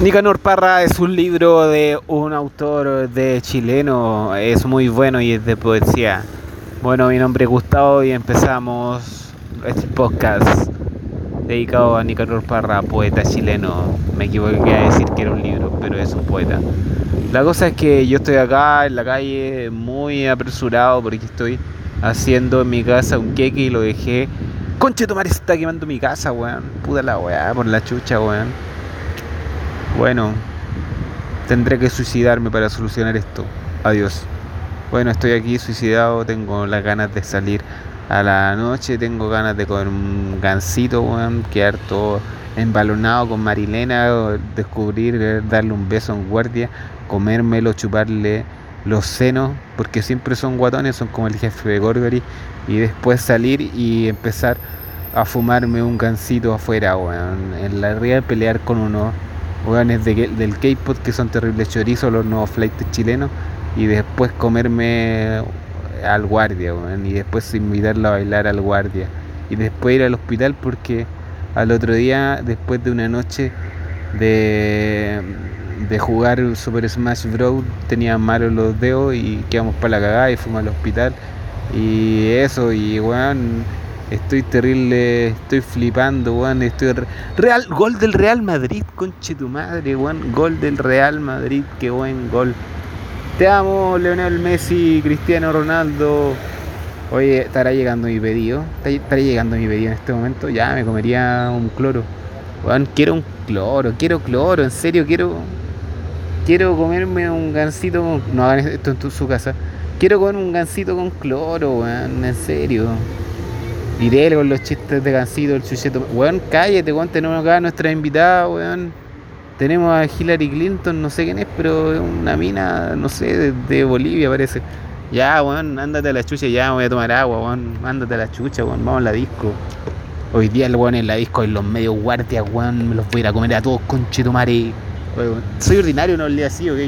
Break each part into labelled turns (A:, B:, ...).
A: Nicanor Parra es un libro de un autor de chileno, es muy bueno y es de poesía. Bueno, mi nombre es Gustavo y empezamos este podcast dedicado a Nicanor Parra, poeta chileno. Me equivoqué a decir que era un libro, pero es un poeta. La cosa es que yo estoy acá en la calle muy apresurado porque estoy haciendo en mi casa un queque y lo dejé. Conche, tomar está quemando mi casa, weón. Puta la weá, por la chucha, weón. Bueno, tendré que suicidarme para solucionar esto. Adiós. Bueno, estoy aquí suicidado, tengo las ganas de salir a la noche, tengo ganas de comer un gansito, weón, quedar todo embalonado con Marilena, descubrir, darle un beso en guardia, comérmelo, chuparle los senos, porque siempre son guatones, son como el jefe de Gorgory, y después salir y empezar a fumarme un gansito afuera, weón, en la ría pelear con uno hueones de, del K-pop que son terribles chorizos, los nuevos flights chilenos, y después comerme al guardia, y después invitarlo a bailar al guardia, y después ir al hospital porque al otro día, después de una noche de, de jugar Super Smash Bros, tenía malos los dedos y quedamos para la cagada y fuimos al hospital, y eso, y weón Estoy terrible, estoy flipando, weón. Estoy Real, gol del Real Madrid, conche tu madre, weón. Gol del Real Madrid, qué buen gol. Te amo, Leonel Messi, Cristiano Ronaldo. Oye, estará llegando mi pedido. Estará llegando mi pedido en este momento. Ya me comería un cloro. Weón, quiero un cloro, quiero cloro, en serio, quiero. Quiero comerme un gansito No hagan esto en su casa. Quiero comer un gansito con cloro, weón, en serio. Y con los chistes de Gancito, el chucheto. Weón, cállate, weón, tenemos acá a nuestra invitada, weón. Tenemos a Hillary Clinton, no sé quién es, pero es una mina, no sé, de, Bolivia parece. Ya, weón, ándate a la chucha, ya voy a tomar agua, weón. Ándate a la chucha, weón, vamos a la disco. Hoy día el weón en la disco y los medios guardias, weón, me los voy a ir a comer a todos, conchetumare. Soy ordinario, no le así, ok.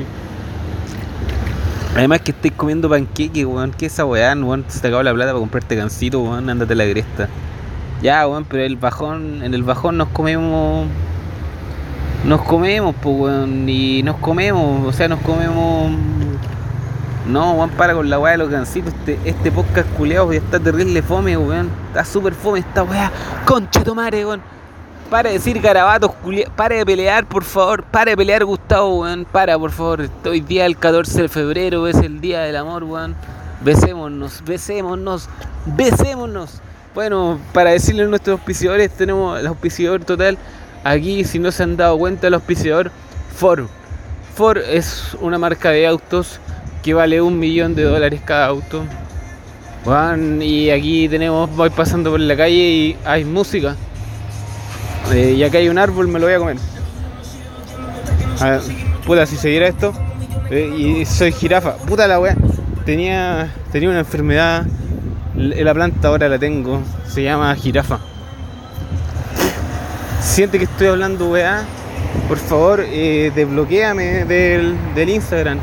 A: Además que estáis comiendo panqueque, weón. ¿Qué es esa weá, weón? Se te acabó la plata para comprarte gansito, weón. Ándate la cresta. Ya, weón, pero el bajón, en el bajón nos comemos. Nos comemos, pues, weón. Y nos comemos, o sea, nos comemos. No, weón, para con la weá de los gansitos. Este, este podcast culeado ya está terrible fome, weón. Está súper fome esta weá. Concha tomare, weón. Para de decir garabatos, para de pelear, por favor. Para de pelear, Gustavo. Para, por favor. Hoy día el 14 de febrero es el día del amor, weón. Besémonos, besémonos, besémonos. Bueno, para decirle a nuestros auspiciadores, tenemos el auspiciador total. Aquí, si no se han dado cuenta, el auspiciador Ford. Ford es una marca de autos que vale un millón de dólares cada auto. y aquí tenemos, voy pasando por la calle y hay música. Eh, y acá hay un árbol, me lo voy a comer. A ver, puta, si se diera esto. Eh, y soy jirafa. Puta la weá. Tenía, tenía una enfermedad. La planta ahora la tengo. Se llama jirafa. Siente que estoy hablando weá. Por favor, eh, desbloqueame del, del Instagram.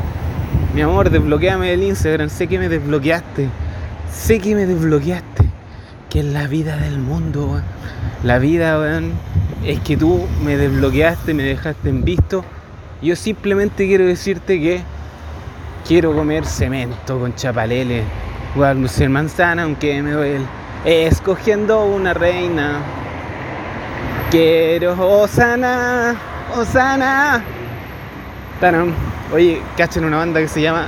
A: Mi amor, desbloqueame del Instagram. Sé que me desbloqueaste. Sé que me desbloqueaste. Que es la vida del mundo, weón. La vida, weón, es que tú me desbloqueaste, me dejaste en visto. Yo simplemente quiero decirte que quiero comer cemento con chapalele, ser manzana, aunque me duele. Escogiendo una reina. Quiero Osana, Osana. Oye, cachen una banda que se llama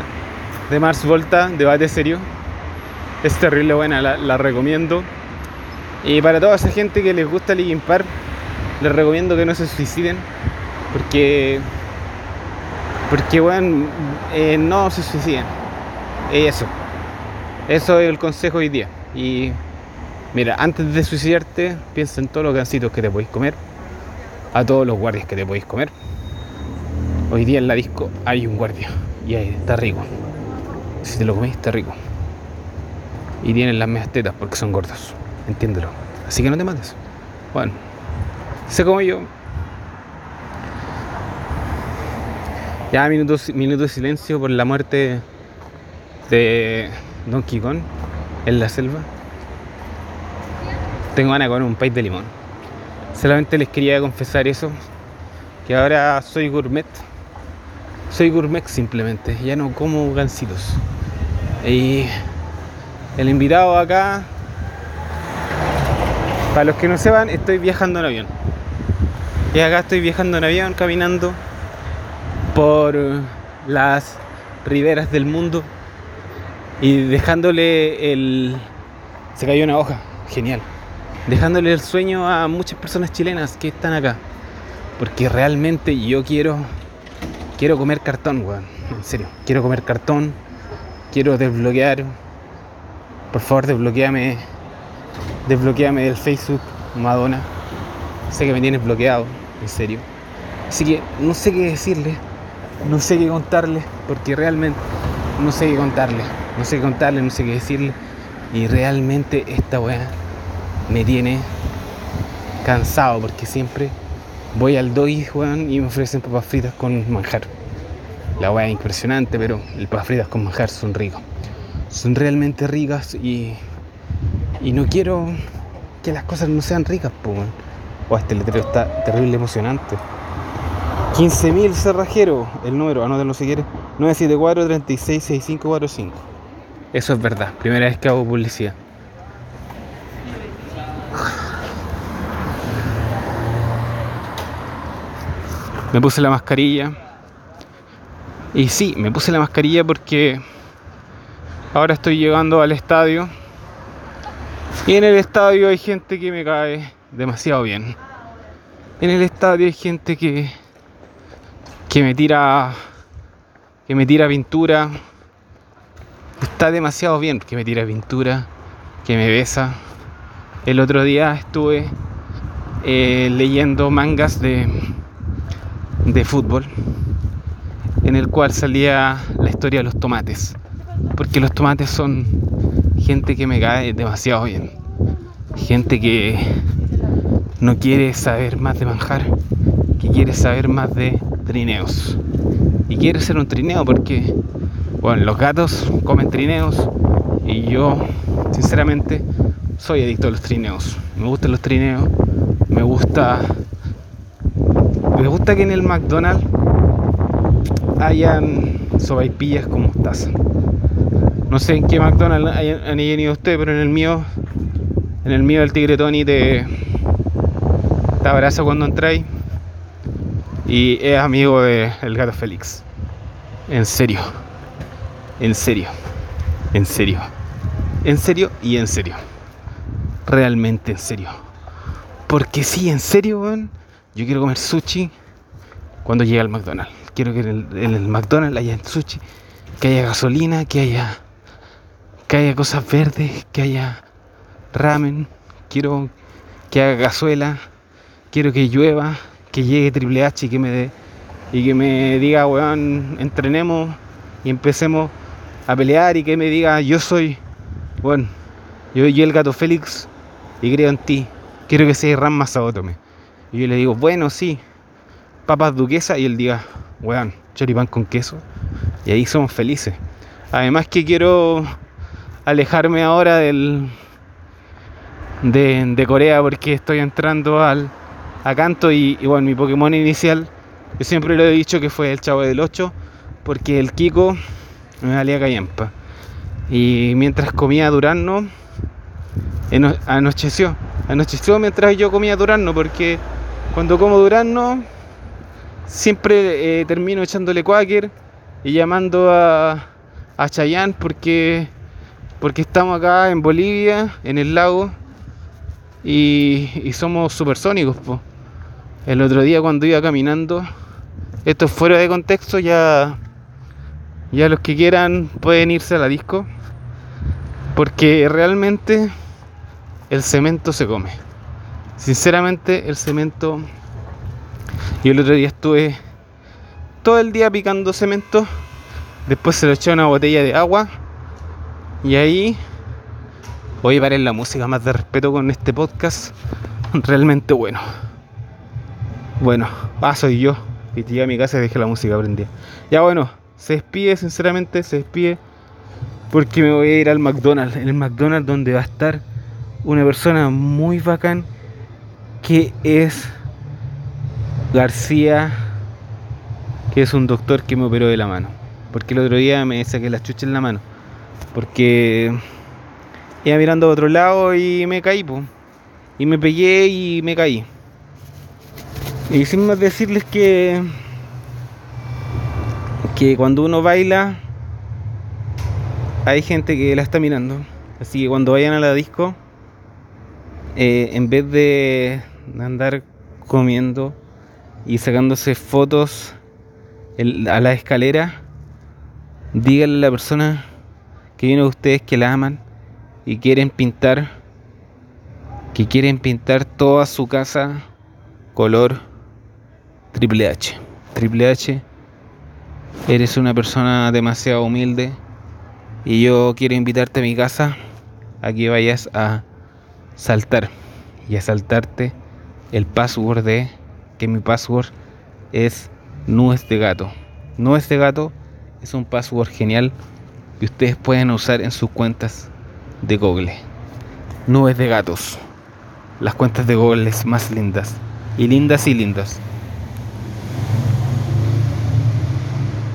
A: The Mars Volta, debate serio. Es terrible buena, la, la recomiendo. Y para toda esa gente que les gusta Linkin Park, les recomiendo que no se suiciden. Porque. Porque, bueno, eh, no se suiciden. Eso. Eso es el consejo hoy día. Y. Mira, antes de suicidarte, piensa en todos los gancitos que te podéis comer. A todos los guardias que te podéis comer. Hoy día en la disco hay un guardia. Y ahí está rico. Si te lo comés, está rico. Y tienen las medias tetas porque son gordos. Entiéndelo. Así que no te mates. Bueno, sé como yo. Ya minutos, minutos de silencio por la muerte de Donkey Kong en la selva. Tengo ganas comer un país de limón. Solamente les quería confesar eso. que ahora soy gourmet. Soy gourmet simplemente, ya no como gansitos. Y el invitado acá, para los que no sepan, estoy viajando en avión. Y acá estoy viajando en avión, caminando por las riberas del mundo y dejándole el... Se cayó una hoja, genial. Dejándole el sueño a muchas personas chilenas que están acá. Porque realmente yo quiero... Quiero comer cartón, weón. En serio. Quiero comer cartón. Quiero desbloquear. Por favor, desbloqueame. Desbloqueame del Facebook, Madonna. Sé que me tienes bloqueado, en serio. Así que no sé qué decirle. No sé qué contarle. Porque realmente no sé qué contarle. No sé qué contarle, no sé qué decirle. Y realmente esta weá me tiene cansado porque siempre voy al weón, y me ofrecen papas fritas con manjar. La weá es impresionante, pero el papas fritas con manjar son ricos. Son realmente ricas y, y no quiero que las cosas no sean ricas, pues, O este letrero está terrible emocionante. 15.000 cerrajeros, el número, anótenlo si quieres, 974 366545. Eso es verdad, primera vez que hago publicidad. Me puse la mascarilla. Y sí, me puse la mascarilla porque ahora estoy llegando al estadio. Y en el estadio hay gente que me cae demasiado bien. En el estadio hay gente que que me tira que me tira pintura está demasiado bien que me tira pintura, que me besa. El otro día estuve eh, leyendo mangas de, de fútbol, en el cual salía la historia de los tomates, porque los tomates son gente que me cae demasiado bien, gente que no quiere saber más de manjar, que quiere saber más de trineos. Y quiere ser un trineo porque bueno, los gatos comen trineos y yo, sinceramente, soy adicto a los trineos. Me gustan los trineos, me gusta. Me gusta que en el McDonald's hayan sobaipillas con mostaza. No sé en qué McDonald's han ido ustedes, pero en el mío, en el mío el tigre Tony te, te abraza cuando entráis y es amigo del gato Félix. En serio. En serio. En serio. En serio y en serio. Realmente en serio. Porque sí, en serio. Yo quiero comer sushi cuando llegue al McDonald's. Quiero que en el, McDonald's haya sushi, que haya gasolina, que haya que haya cosas verdes, que haya ramen. Quiero que haga gazuela. Quiero que llueva, que llegue Triple H y que me dé y que me diga, weón, entrenemos y empecemos a pelear y que me diga, yo soy, bueno, yo soy el gato Félix y creo en ti, quiero que seas Ram Masaotome. Y yo le digo, bueno, sí, papas duquesa y él diga, weón, choripán con queso. Y ahí somos felices. Además que quiero alejarme ahora del de, Corea porque estoy entrando al a canto y, bueno, mi Pokémon inicial, yo siempre lo he dicho que fue el Chavo del 8 porque el Kiko me valía callampa. Y mientras comía durazno, anocheció. Anocheció mientras yo comía durazno, porque cuando como durazno, siempre eh, termino echándole quaker y llamando a, a Chayán porque, porque estamos acá en Bolivia, en el lago, y, somos supersónicos. El otro día cuando iba caminando, esto fuera de contexto, ya ya los que quieran pueden irse a la disco. Porque realmente el cemento se come. Sinceramente el cemento... Yo el otro día estuve todo el día picando cemento. Después se lo eché a una botella de agua. Y ahí voy a parar la música más de respeto con este podcast. Realmente bueno. Bueno, ah, soy yo. Y llegué a mi casa y dejé la música prendida. Ya bueno se despide, sinceramente, se despide porque me voy a ir al McDonald's, en el McDonald's donde va a estar una persona muy bacán que es García, que es un doctor que me operó de la mano. Porque el otro día me saqué la chucha en la mano. Porque iba mirando a otro lado y me caí, Y me pegué y me caí. Y sin más decirles que que cuando uno baila hay gente que la está mirando. Así que cuando vayan a la disco, eh, en vez de andar comiendo y sacándose fotos a la escalera, díganle a la persona que viene de ustedes que la aman y quieren pintar, que quieren pintar toda su casa color Triple H. Triple H, eres una persona demasiado humilde y yo quiero invitarte a mi casa a que vayas a saltar y a saltarte el password de que mi password es nubes de gato. Nubes de gato es un password genial que ustedes pueden usar en sus cuentas de Google. Nubes de gatos. Las cuentas de Google más lindas. Y lindas y lindas.